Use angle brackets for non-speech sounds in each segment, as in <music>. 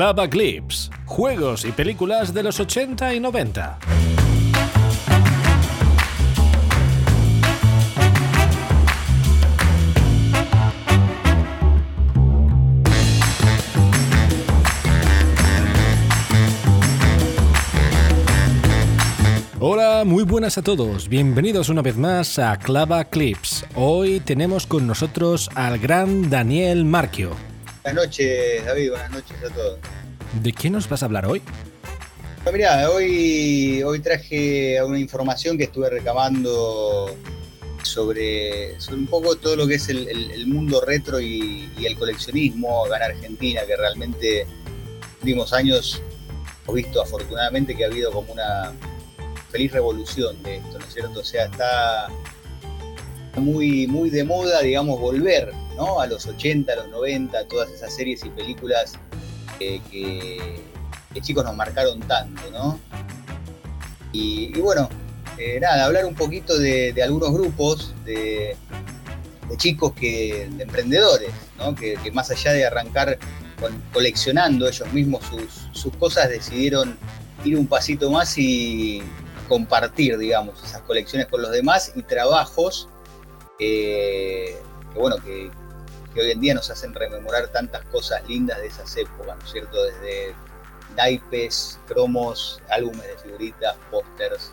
Clava Clips, juegos y películas de los 80 y 90. Hola, muy buenas a todos. Bienvenidos una vez más a Clava Clips. Hoy tenemos con nosotros al gran Daniel Marquio. Buenas noches, David. Buenas noches a todos. ¿De qué nos vas a hablar hoy? Pues mira, hoy, hoy traje una información que estuve recabando sobre, sobre un poco todo lo que es el, mundo retro y, el coleccionismo acá en Argentina, que realmente en los últimos años hemos visto afortunadamente que ha habido como una feliz revolución de esto, ¿no es cierto? O sea, está muy, muy de moda, digamos, volver a los 80, a los 90, todas esas series y películas que, chicos nos marcaron tanto, ¿no? Y, bueno, eh, nada, hablar un poquito de, algunos grupos de, chicos que, de emprendedores, ¿no? que, más allá de arrancar coleccionando ellos mismos sus cosas, decidieron ir un pasito más y, compartir, digamos, esas colecciones con los demás y trabajos que, bueno, que, hoy en día nos hacen rememorar tantas cosas lindas de esas épocas, ¿no es cierto? Desde naipes, cromos, álbumes de figuritas, pósters,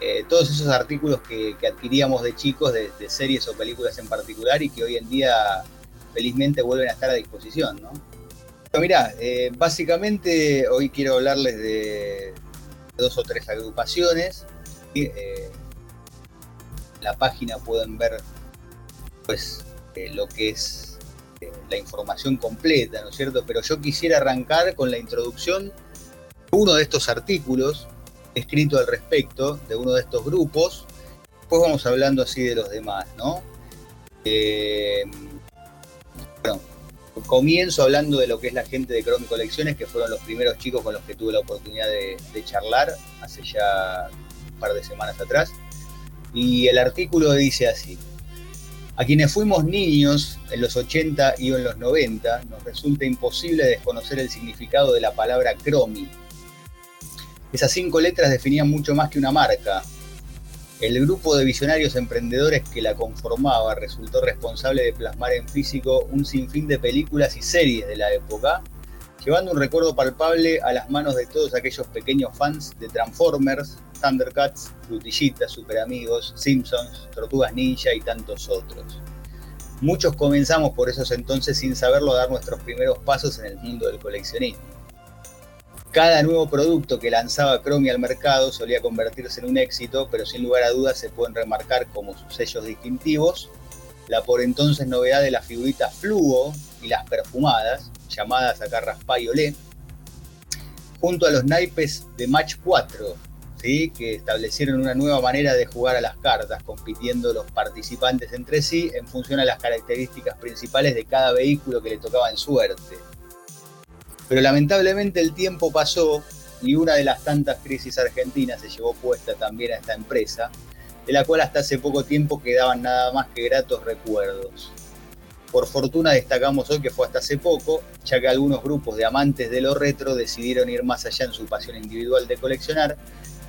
eh, todos esos artículos que, adquiríamos de chicos, de, series o películas en particular y que hoy en día felizmente vuelven a estar a disposición, ¿no? Pero mirá, eh, básicamente hoy quiero hablarles de, dos o tres agrupaciones. Eh, la página pueden ver pues eh, lo que es eh, la información completa, ¿no es cierto? Pero yo quisiera arrancar con la introducción de uno de estos artículos escrito al respecto, de uno de estos grupos. Después vamos hablando así de los demás, ¿no? bueno, comienzo hablando de lo que es la gente de Chrome Colecciones, que fueron los primeros chicos con los que tuve la oportunidad de, charlar hace ya un par de semanas atrás. Y el artículo dice así, a quienes fuimos niños en los 80 y en los 90, nos resulta imposible desconocer el significado de la palabra Cromi. Esas cinco letras definían mucho más que una marca, el grupo de visionarios emprendedores que la conformaba resultó responsable de plasmar en físico un sinfín de películas y series de la época, llevando un recuerdo palpable a las manos de todos aquellos pequeños fans de Transformers, Thundercats, Frutillitas, Super Amigos, Simpsons, Tortugas Ninja y tantos otros. Muchos comenzamos por esos entonces sin saberlo a dar nuestros primeros pasos en el mundo del coleccionismo. Cada nuevo producto que lanzaba Chromie al mercado solía convertirse en un éxito, pero sin lugar a dudas se pueden remarcar como sus sellos distintivos la por entonces novedad de las figuritas fluo y las perfumadas, llamadas acá Raspa y Olé, junto a los naipes de Match 4, ¿sí? que establecieron una nueva manera de jugar a las cartas, compitiendo los participantes entre sí en función a las características principales de cada vehículo que le tocaba en suerte. Pero lamentablemente el tiempo pasó y una de las tantas crisis argentinas se llevó puesta también a esta empresa, de la cual hasta hace poco tiempo quedaban nada más que gratos recuerdos. Por fortuna destacamos hoy que fue hasta hace poco, ya que algunos grupos de amantes de lo retro decidieron ir más allá en su pasión individual de coleccionar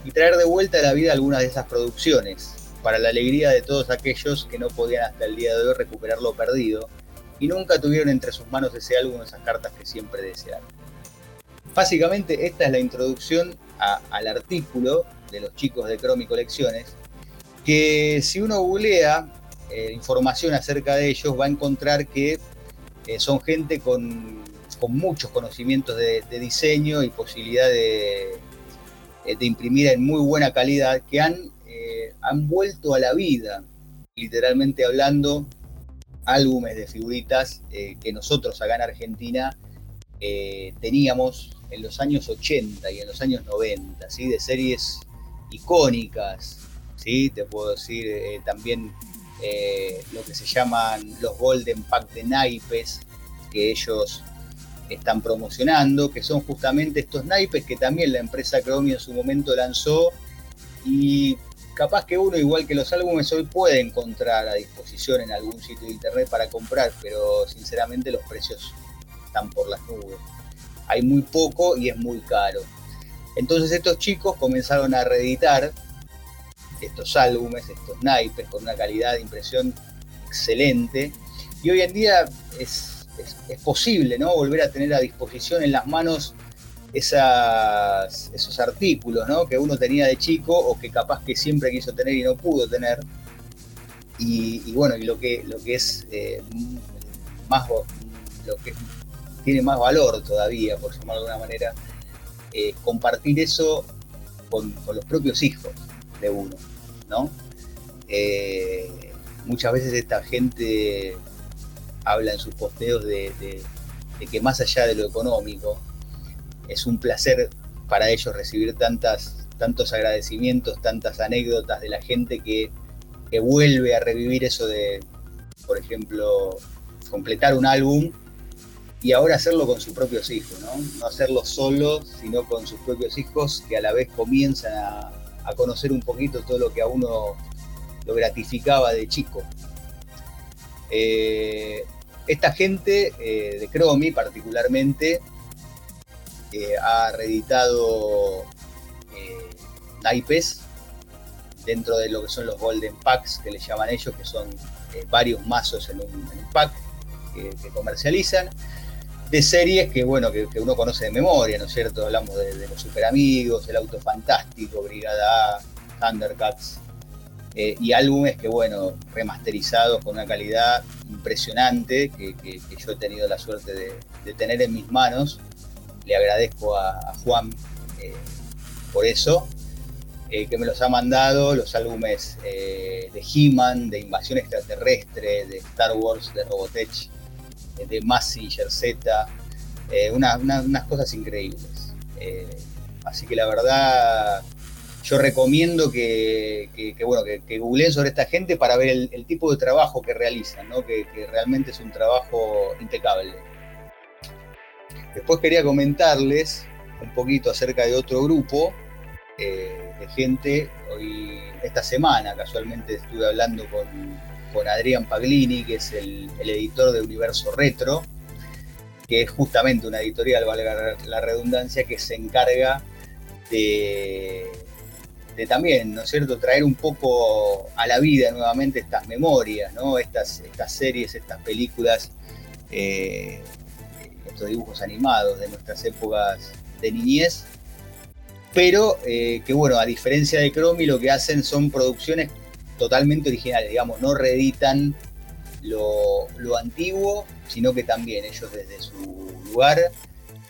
y traer de vuelta a la vida algunas de esas producciones, para la alegría de todos aquellos que no podían hasta el día de hoy recuperar lo perdido y nunca tuvieron entre sus manos ese álbum, esas cartas que siempre desearon. Básicamente esta es la introducción al artículo de los chicos de Chrome y Colecciones, que si uno googlea eh, información acerca de ellos va a encontrar que eh, son gente con, muchos conocimientos de, diseño y posibilidad de, eh, de, imprimir en muy buena calidad, que han, han vuelto a la vida, literalmente hablando, álbumes de figuritas que nosotros acá en Argentina teníamos en los años 80 y en los años 90, ¿sí? de series icónicas, ¿sí? te puedo decir también lo que se llaman los Golden Pack de naipes que ellos están promocionando, que son justamente estos naipes que también la empresa Chromie en su momento lanzó y capaz que uno, igual que los álbumes, hoy puede encontrar a disposición en algún sitio de internet para comprar, pero sinceramente los precios están por las nubes. hay muy poco y es muy caro. Entonces estos chicos comenzaron a reeditar estos álbumes, estos naipes, con una calidad de impresión excelente. Y hoy en día es, posible ¿no? volver a tener a disposición en las manos esos artículos ¿no? que uno tenía de chico o que capaz que siempre quiso tener y no pudo tener. Y, bueno, y lo que, lo que es eh, más lo que tiene más valor todavía, por llamarlo de alguna manera, eh, compartir eso con, los propios hijos de uno, ¿no? Eh, muchas veces esta gente habla en sus posteos de, que más allá de lo económico, es un placer para ellos recibir tantas, tantos agradecimientos, tantas anécdotas de la gente que, que vuelve a revivir eso de, por ejemplo, completar un álbum y ahora hacerlo con sus propios hijos, ¿no? No hacerlo solo, sino con sus propios hijos que a la vez comienzan a, conocer un poquito todo lo que a uno lo gratificaba de chico. Eh, esta gente eh, de Cromi particularmente eh, ha reeditado naipes dentro de lo que son los Golden Packs que le llaman ellos, que son varios mazos en un, pack que comercializan de series que, bueno, que, uno conoce de memoria, ¿no es cierto? Hablamos de, los Super Amigos, El Auto Fantástico, Brigada A, Thundercats, eh, y álbumes que, bueno, remasterizados con una calidad impresionante que, yo he tenido la suerte de, tener en mis manos. Le agradezco a, Juan eh, por eso, eh, que me los ha mandado, los álbumes de He-Man, de Invasión Extraterrestre, de Star Wars, de Robotech de Massinger Z, eh, unas cosas increíbles. Eh, así que la verdad, yo recomiendo que, bueno, que, googleen sobre esta gente para ver el, tipo de trabajo que realizan, que, realmente es un trabajo impecable. Después quería comentarles un poquito acerca de otro grupo eh, de gente. Hoy, esta semana, casualmente estuve hablando con, con Adrián Paglini, que es el, editor de Universo Retro, que es justamente una editorial, valga la redundancia, que se encarga de, también, ¿no es cierto?, traer un poco a la vida nuevamente estas memorias, ¿no? Estas, estas series, estas películas, eh, estos dibujos animados de nuestras épocas de niñez, pero eh, que bueno, a diferencia de Cromi, lo que hacen son producciones totalmente originales, digamos, no reeditan lo, antiguo, sino que también ellos desde su lugar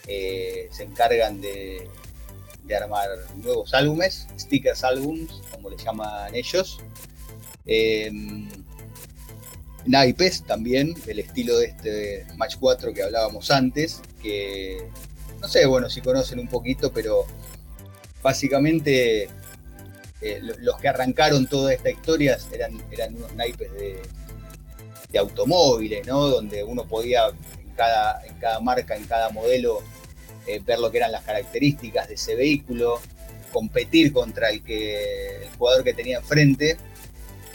eh, se encargan de, armar nuevos álbumes, stickers álbums, como le llaman ellos. Eh, naipes también, del estilo de este Match 4 que hablábamos antes, que no sé, bueno, si conocen un poquito, pero básicamente eh, los que arrancaron toda esta historia eran, eran unos naipes de, automóviles, ¿no? Donde uno podía en cada, en cada marca, en cada modelo, eh, ver lo que eran las características de ese vehículo, competir contra el, que, el jugador que tenía enfrente,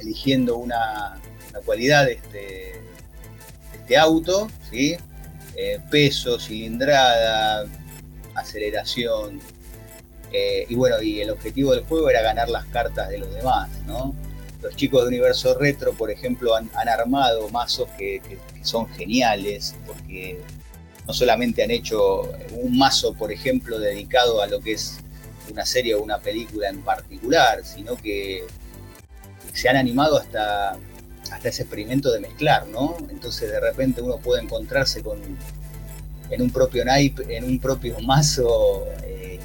eligiendo una, cualidad de este, este auto, ¿sí? Eh, peso, cilindrada, aceleración, y bueno, y el objetivo del juego era ganar las cartas de los demás, ¿no? Los chicos de Universo Retro, por ejemplo, han, armado mazos que, son geniales, porque no solamente han hecho un mazo, por ejemplo, dedicado a lo que es una serie o una película en particular, sino que se han animado hasta, hasta ese experimento de mezclar, ¿no? Entonces de repente uno puede encontrarse con en un propio naipe, en un propio mazo eh,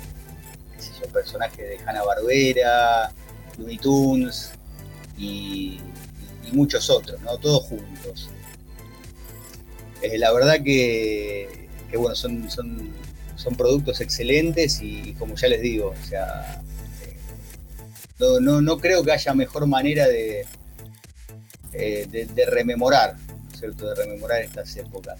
personajes de Hanna-Barbera, Looney Tunes y, muchos otros, ¿no? Todos juntos. Eh, la verdad que, bueno, son, son, productos excelentes y, como ya les digo, o sea, eh, no, creo que haya mejor manera de, eh, de, rememorar, ¿cierto? De rememorar estas épocas.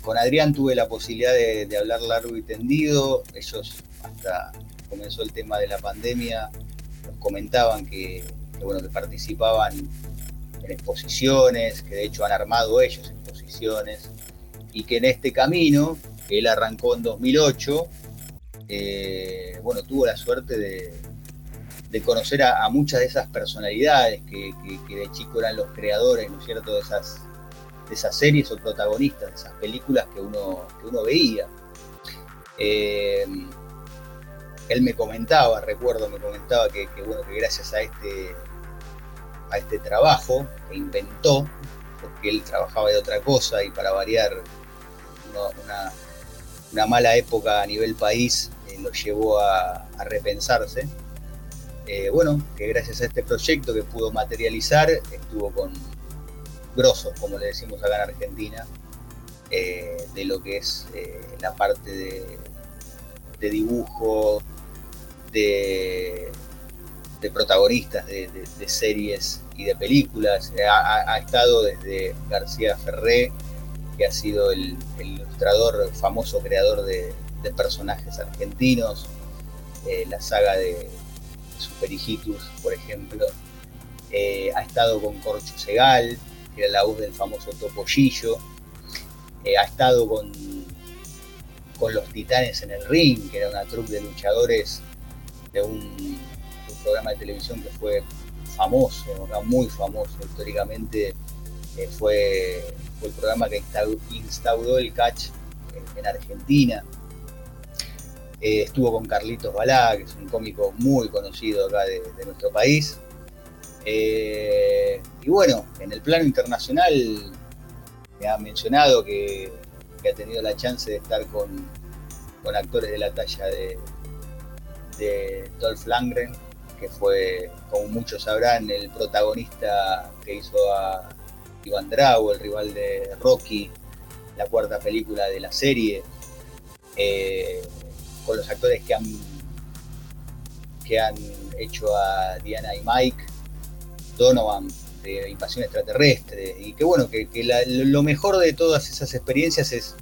con Adrián tuve la posibilidad de, hablar largo y tendido. Ellos hasta comenzó el tema de la pandemia, nos comentaban que, bueno, que participaban en exposiciones, que de hecho han armado ellos exposiciones, y que en este camino, Él arrancó en 2008. Eh, bueno, tuvo la suerte de, conocer a, muchas de esas personalidades que, de chico eran los creadores, ¿no es cierto?, de esas, de esas series o protagonistas, de esas películas que uno, que uno veía. Eh, él me comentaba, recuerdo, me comentaba que, bueno, que gracias a este, a este trabajo que inventó, porque él trabajaba de otra cosa y para variar una, mala época a nivel país eh, lo llevó a, repensarse. Eh, bueno, que gracias a este proyecto que pudo materializar, estuvo con grosos, como le decimos acá en Argentina, eh, de lo que es la parte de, dibujo, de, protagonistas de, series y de películas. Ha, estado desde García Ferré, que ha sido el, ilustrador, famoso creador de, personajes argentinos, eh, la saga de Super Hijitus, por ejemplo. Eh, ha estado con Corcho Segal, que era la voz del famoso Topollillo. Eh, ha estado con, con los Titanes en el Ring, que era una troupe de luchadores de un, programa de televisión que fue famoso, muy famoso históricamente, fue el programa que instauró el catch en, Argentina. Eh, estuvo con Carlitos Balá, que es un cómico muy conocido acá de, nuestro país. Eh, y bueno, en el plano internacional me ha mencionado que, ha tenido la chance de estar con, actores de la talla de, de Dolph Langren, que fue, como muchos sabrán, el protagonista que hizo a Iván Drago, el rival de Rocky, la cuarta película de la serie, eh, con los actores que han, que han hecho a Diana y Mike, Donovan de Invasión Extraterrestre, y que bueno, que, lo mejor de todas esas experiencias es,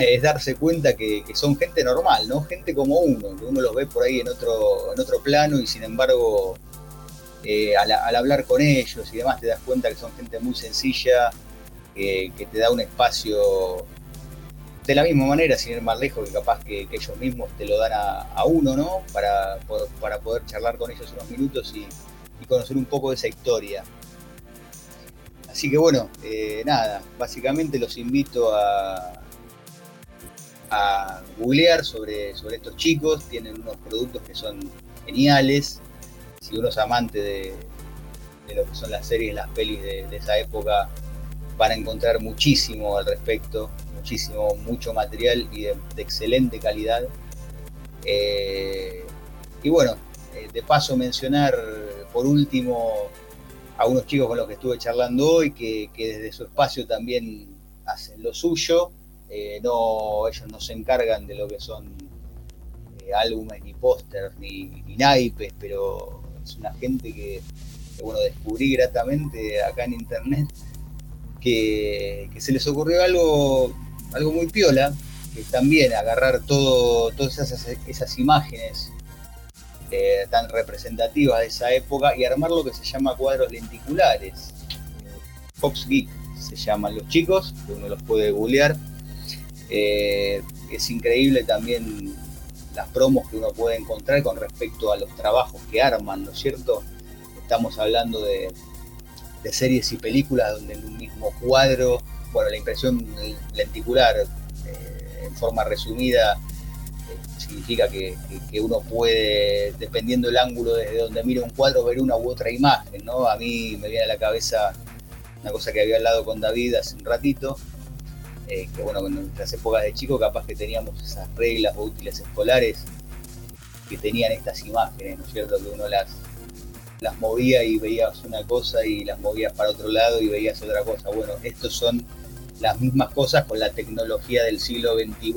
es darse cuenta que, son gente normal, ¿no? Gente como uno, que uno los ve por ahí en otro, en otro plano y sin embargo eh, al, hablar con ellos y demás te das cuenta que son gente muy sencilla, que te da un espacio de la misma manera, sin ir más lejos, que capaz que, ellos mismos te lo dan a, uno, ¿no? Para, para, poder charlar con ellos unos minutos y, conocer un poco de esa historia. Así que bueno, eh, nada, básicamente los invito a, a googlear sobre, sobre estos chicos, tienen unos productos que son geniales, si uno es amante de, lo que son las series, las pelis de, esa época, van a encontrar muchísimo al respecto, muchísimo, mucho material y de, excelente calidad. Eh, y bueno, eh, de paso mencionar por último a unos chicos con los que estuve charlando hoy, que, desde su espacio también hacen lo suyo. Eh, no, ellos no se encargan de lo que son álbumes, ni pósters, ni, ni naipes, pero es una gente que, bueno, descubrí gratamente acá en internet, que, se les ocurrió algo, algo muy piola, que también agarrar todo, todas esas, imágenes eh, tan representativas de esa época y armar lo que se llama cuadros lenticulares. Fox Geek se llaman los chicos, que uno los puede googlear. Eh, es increíble también las promos que uno puede encontrar con respecto a los trabajos que arman, ¿no es cierto? Estamos hablando de, series y películas donde en un mismo cuadro, bueno, la impresión lenticular eh, en forma resumida eh, significa que, uno puede, dependiendo del ángulo desde donde mira un cuadro, ver una u otra imagen, ¿no? A mí me viene a la cabeza una cosa que había hablado con David hace un ratito, eh, que bueno, en nuestras épocas de chico capaz que teníamos esas reglas o útiles escolares que tenían estas imágenes, ¿no es cierto? Que uno las, las movía y veías una cosa y las movías para otro lado y veías otra cosa. Bueno, estos son las mismas cosas con la tecnología del siglo XXI,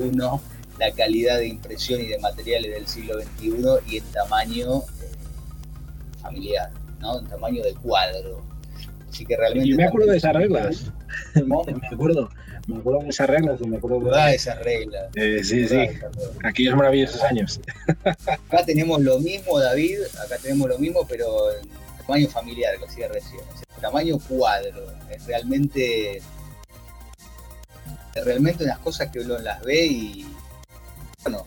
la calidad de impresión y de materiales del siglo XXI y el tamaño eh, familiar, ¿no? El tamaño del cuadro. Así que realmente... Yo me acuerdo de esas reglas. <laughs> me acuerdo me acuerdo de esas reglas me acuerdo de esas reglas. Eh, sí, sí, aquellos maravillosos años. Acá tenemos lo mismo, David, acá tenemos lo mismo, pero en tamaño familiar, lo decía recién. tamaño cuadro. Es realmente realmente unas cosas que uno las ve y, bueno,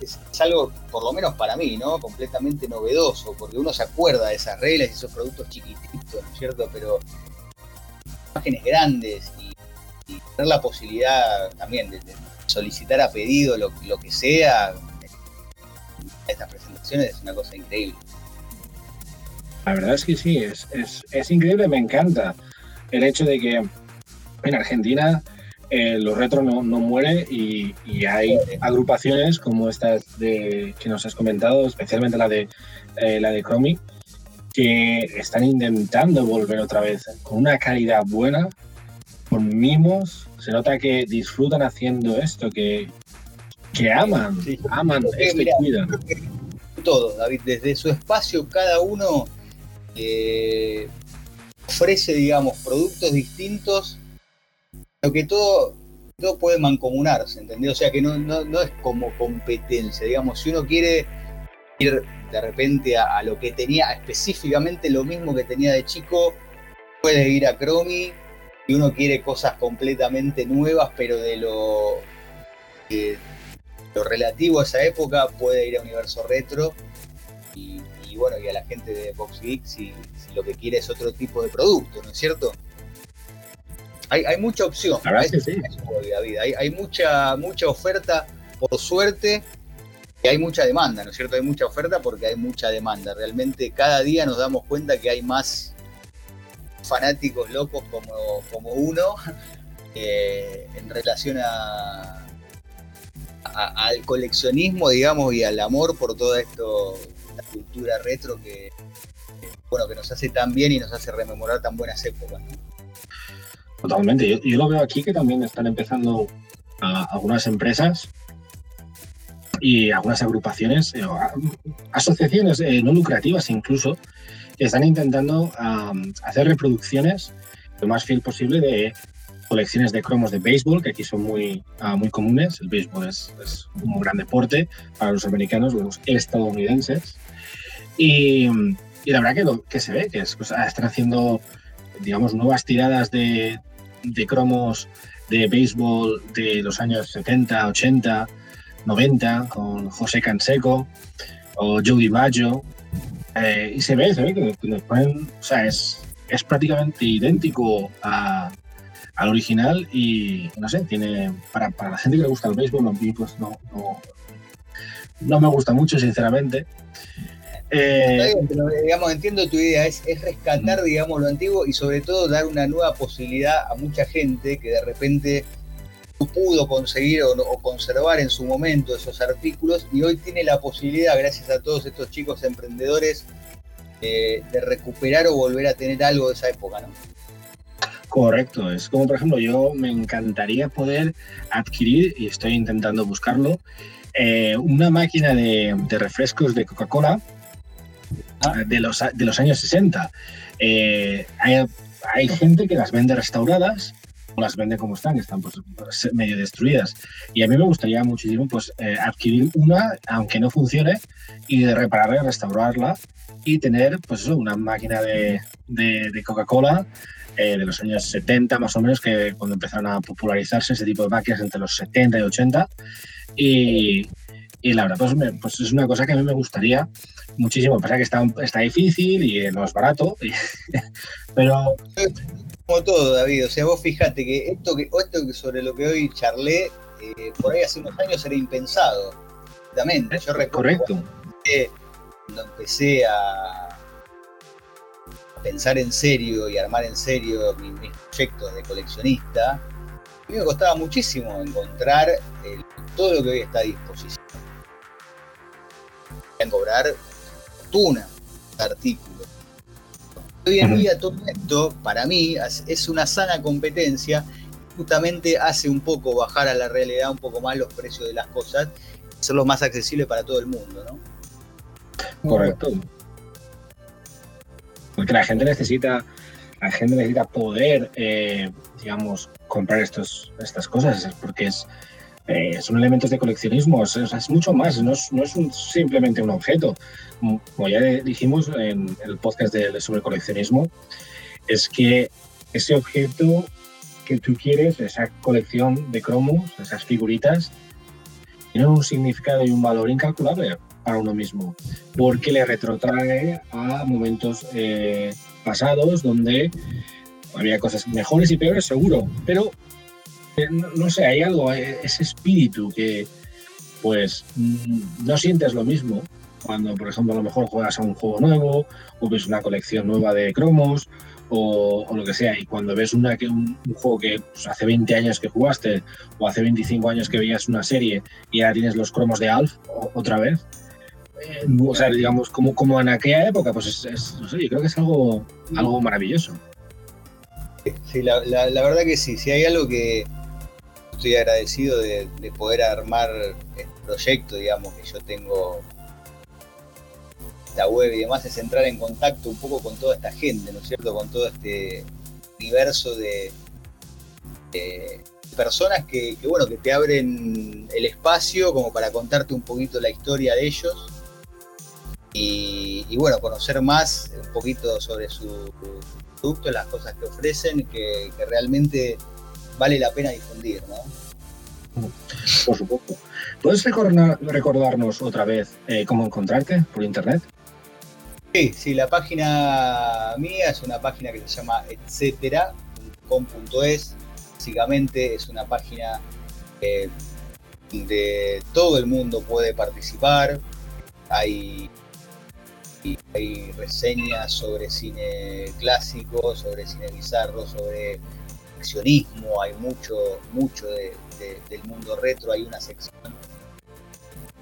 es, algo, por lo menos para mí, ¿no? Completamente novedoso, porque uno se acuerda de esas reglas y esos productos chiquititos, ¿no es cierto? Pero imágenes grandes y, tener la posibilidad también de, solicitar a pedido lo, que sea, estas presentaciones es una cosa increíble. La verdad es que sí, es, es increíble, me encanta el hecho de que en Argentina eh, los retro no, no muere y, hay agrupaciones como estas de, que nos has comentado, especialmente la de, eh, la de Chromie, que están intentando volver otra vez con una calidad buena, con mimos. Se nota que disfrutan haciendo esto, que, que aman, aman esto y cuidan. Todo, David, desde su espacio cada uno eh, ofrece, digamos, productos distintos que todo, todo puede mancomunarse, ¿entendés? O sea que no, no, es como competencia, digamos, si uno quiere ir de repente a, lo que tenía, específicamente lo mismo que tenía de chico, puede ir a Chromie y uno quiere cosas completamente nuevas, pero de lo, lo relativo a esa época puede ir a Universo Retro y, bueno, y a la gente de Box Geek si, si, lo que quiere es otro tipo de producto, ¿no es cierto? hay, mucha opción. Hay, mucha, mucha oferta, por suerte, y hay mucha demanda, ¿no es cierto? Hay mucha oferta porque hay mucha demanda. Realmente cada día nos damos cuenta que hay más fanáticos locos como, como uno <laughs> eh, en relación a, al coleccionismo, digamos, y al amor por toda esto, la cultura retro que, bueno, que nos hace tan bien y nos hace rememorar tan buenas épocas. Totalmente. Yo, lo veo aquí que también están empezando algunas empresas y algunas agrupaciones, eh, asociaciones eh, no lucrativas incluso, que están intentando hacer reproducciones lo más fiel posible de colecciones de cromos de béisbol, que aquí son muy, ah, muy comunes. El béisbol es, un gran deporte para los americanos, los estadounidenses. Y, la verdad que, que se ve que es, pues, están haciendo, digamos, nuevas tiradas de, de cromos de béisbol de los años 70, 80, 90, con José Canseco o Joe DiMaggio. Eh, y se ve, se ve que, les ponen, o sea, es, es prácticamente idéntico al original y no sé, tiene, para, para, la gente que le gusta el béisbol, a mí pues no, no, no me gusta mucho, sinceramente. Eh, digamos, entiendo tu idea, es, rescatar, digamos, lo antiguo y sobre todo dar una nueva posibilidad a mucha gente que de repente no pudo conseguir o, conservar en su momento esos artículos y hoy tiene la posibilidad, gracias a todos estos chicos emprendedores, de recuperar o volver a tener algo de esa época, ¿no? Correcto, es como por ejemplo yo me encantaría poder adquirir, y estoy intentando buscarlo, eh, una máquina de refrescos de Coca-Cola de los, de los años 60. Eh, hay, gente que las vende restauradas las vende como están, que están pues, medio destruidas. Y a mí me gustaría muchísimo pues, eh, adquirir una, aunque no funcione, y repararla, restaurarla y tener pues una máquina de, de, Coca-Cola eh, de los años 70 más o menos, que cuando empezaron a popularizarse ese tipo de máquinas entre los 70 y 80. Y, y la verdad, pues, pues, es una cosa que a mí me gustaría muchísimo. Pasa que está, está difícil y no es barato, <laughs> pero... Como todo, David, o sea, vos fíjate que esto que, esto que sobre lo que hoy charlé, eh, por ahí hace unos años era impensado. Exactamente. Yo recuerdo Correcto. Que cuando empecé a pensar en serio y armar en serio mis, proyectos de coleccionista, a mí me costaba muchísimo encontrar todo lo que hoy está a disposición cobrar fortuna artículo. Hoy en día todo esto, para mí, es una sana competencia, justamente hace un poco bajar a la realidad un poco más los precios de las cosas, hacerlos más accesibles para todo el mundo, ¿no? Correcto. Porque la gente necesita, la gente necesita poder, eh, digamos, comprar estos, estas cosas, porque es, eh, son elementos de coleccionismo, es, mucho más, no es, simplemente un objeto. Como ya dijimos en el podcast sobre coleccionismo, es que ese objeto que tú quieres esa colección de cromos, esas figuritas, tienen un significado y un valor incalculable para uno mismo, porque le retrotrae a momentos eh, pasados donde había cosas mejores y peores, seguro, pero eh, no, sé, hay algo, eh, ese espíritu que pues mm, no sientes lo mismo cuando, por ejemplo, a lo mejor juegas a un juego nuevo o ves una colección nueva de cromos o, lo que sea, y cuando ves una, un, un juego que pues, hace 20 años que jugaste o hace 25 años que veías una serie y ahora tienes los cromos de Alf otra vez, eh, o sea, digamos, como, como en aquella época, pues es, no sé, yo creo que es algo, algo maravilloso. Sí, la, verdad que sí, si hay algo que estoy agradecido de, poder armar el proyecto, digamos, que yo tengo la web y demás, es entrar en contacto un poco con toda esta gente, ¿no es cierto? Con todo este universo de, personas que, bueno, que te abren el espacio como para contarte un poquito la historia de ellos y, bueno, conocer más un poquito sobre su producto, las cosas que ofrecen, que, realmente vale la pena difundir, ¿no? Por supuesto. ¿Puedes recordarnos otra vez eh, cómo encontrarte por internet? Sí, la página mía es una página que se llama etcétera.com.es. Básicamente es una página eh, donde todo el mundo puede participar. Hay hay reseñas sobre cine clásico, sobre cine bizarro, sobre accionismo, hay mucho, mucho del mundo retro, hay una sección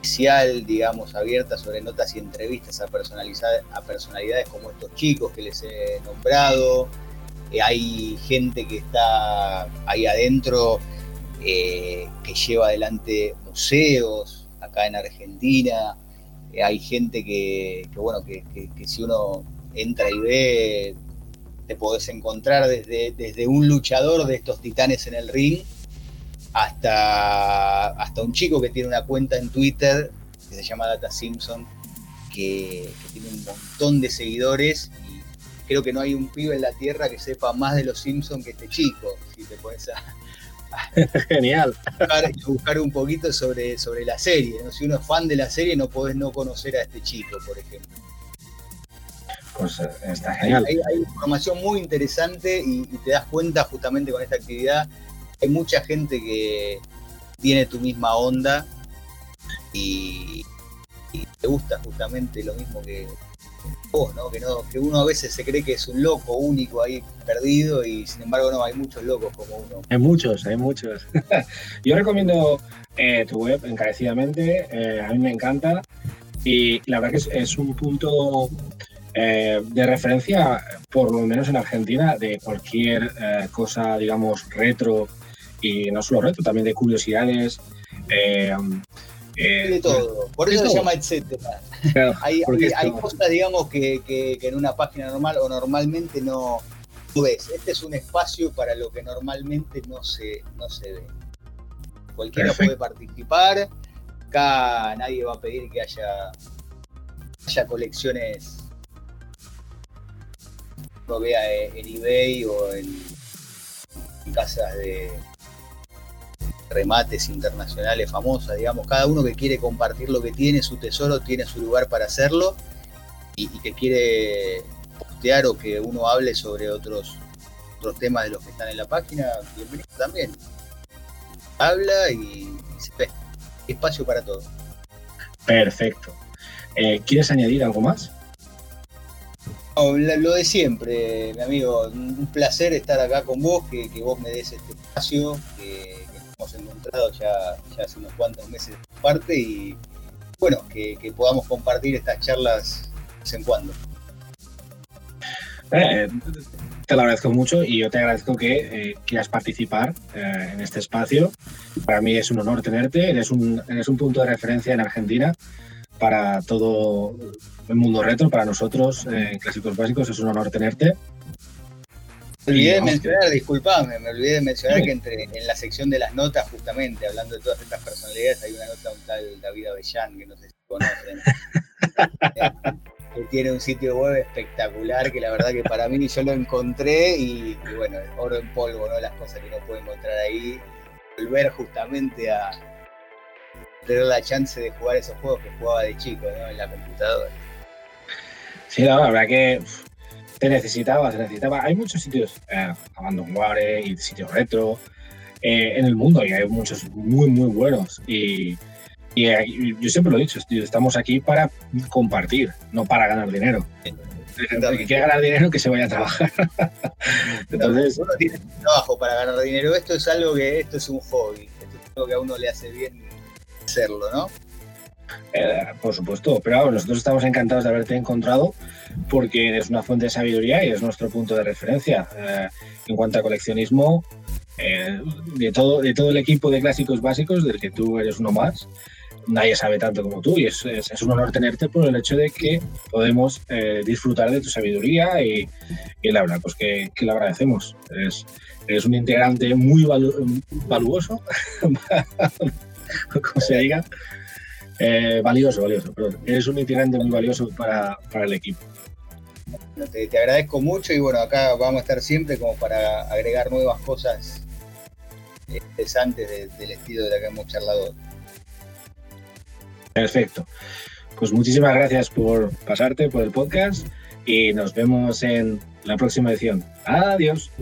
especial, digamos, abierta sobre notas y entrevistas a, a personalidades como estos chicos que les he nombrado. Eh, hay gente que está ahí adentro eh, que lleva adelante museos acá en Argentina. Eh, hay gente que, bueno, que, si uno entra y ve, te podés encontrar desde, desde un luchador de estos titanes en el ring hasta, hasta un chico que tiene una cuenta en Twitter que se llama Data Simpson, que, tiene un montón de seguidores y creo que no hay un pibe en la tierra que sepa más de los Simpsons que este chico, si te pones a, <laughs> Genial. Buscar, un poquito sobre, sobre la serie. Si uno es fan de la serie, no podés no conocer a este chico, por ejemplo. Pues está genial. Hay, información muy interesante y, te das cuenta justamente con esta actividad. Hay mucha gente que tiene tu misma onda y, te gusta justamente lo mismo que, que, no, que uno a veces se cree que es un loco único ahí perdido y sin embargo no, hay muchos locos como uno. Hay muchos, hay muchos. <laughs> Yo recomiendo eh, tu web encarecidamente, eh, a mí me encanta y la verdad que es, un punto eh, de referencia, por lo menos en Argentina, de cualquier cosa, digamos, retro y no solo retro, también de curiosidades. de todo, por eso se llama etcétera hay, cosas, digamos, que, en una página normal o normalmente no, ves. Este es un espacio para lo que normalmente no se, no se ve. Cualquiera puede participar. Acá nadie va a pedir que haya, haya colecciones lo vea en eBay o en casas de, remates internacionales famosas, digamos, cada uno que quiere compartir lo que tiene, su tesoro, tiene su lugar para hacerlo y, que quiere postear o que uno hable sobre otros, otros temas de los que están en la página, bienvenido también. Habla y, se ve. Espacio para todo. Perfecto. Eh, ¿Quieres añadir algo más? lo de siempre, mi amigo. Un placer estar acá con vos, que, vos me des este espacio, que, hemos encontrado ya, hace unos cuantos meses parte y bueno, que, podamos compartir estas charlas de vez en cuando. Eh, te lo agradezco mucho y yo te agradezco que eh, quieras participar eh, en este espacio. Para mí es un honor tenerte, eres un, eres un punto de referencia en Argentina para todo el mundo retro, para nosotros en Clásicos Básicos es un honor tenerte me olvidé de mencionar, disculpame, me olvidé de mencionar que entre, en la sección de las notas, justamente, hablando de todas estas personalidades, hay una nota un tal David Avellán, que no sé si conocen. <laughs> que tiene un sitio web espectacular, que la verdad que para mí yo lo encontré y, bueno, oro en polvo, ¿no? Las cosas que no puedo encontrar ahí. Volver justamente a tener la chance de jugar esos juegos que jugaba de chico, ¿no? En la computadora. Sí, la verdad que te necesitaba, se necesitaba. Hay muchos sitios, eh, Abandonware y sitios retro eh, en el mundo y hay muchos muy, muy buenos. Y, y, yo siempre lo he dicho, estamos aquí para compartir, no para ganar dinero. El que quiera ganar dinero, que se vaya a trabajar. <laughs> Entonces, uno tiene trabajo para ganar dinero. Esto es algo que, esto es un hobby. Esto es algo que a uno le hace bien hacerlo, ¿no? Eh, por supuesto, pero nosotros estamos encantados de haberte encontrado porque eres una fuente de sabiduría y es nuestro punto de referencia. Eh, en cuanto a coleccionismo, eh, de, todo, de todo el equipo de clásicos básicos, del que tú eres uno más, nadie sabe tanto como tú y es, es, un honor tenerte por el hecho de que podemos disfrutar de tu sabiduría y, la verdad, pues que, que lo agradecemos. Eres, eres, un integrante muy valuoso, <laughs> como se diga, eh, valioso, valioso, perdón. Eres un integrante muy valioso para, el equipo. te, agradezco mucho y bueno, acá vamos a estar siempre como para agregar nuevas cosas interesantes del estilo de la que hemos charlado. Perfecto. Pues muchísimas gracias por pasarte por el podcast y nos vemos en la próxima edición. Adiós.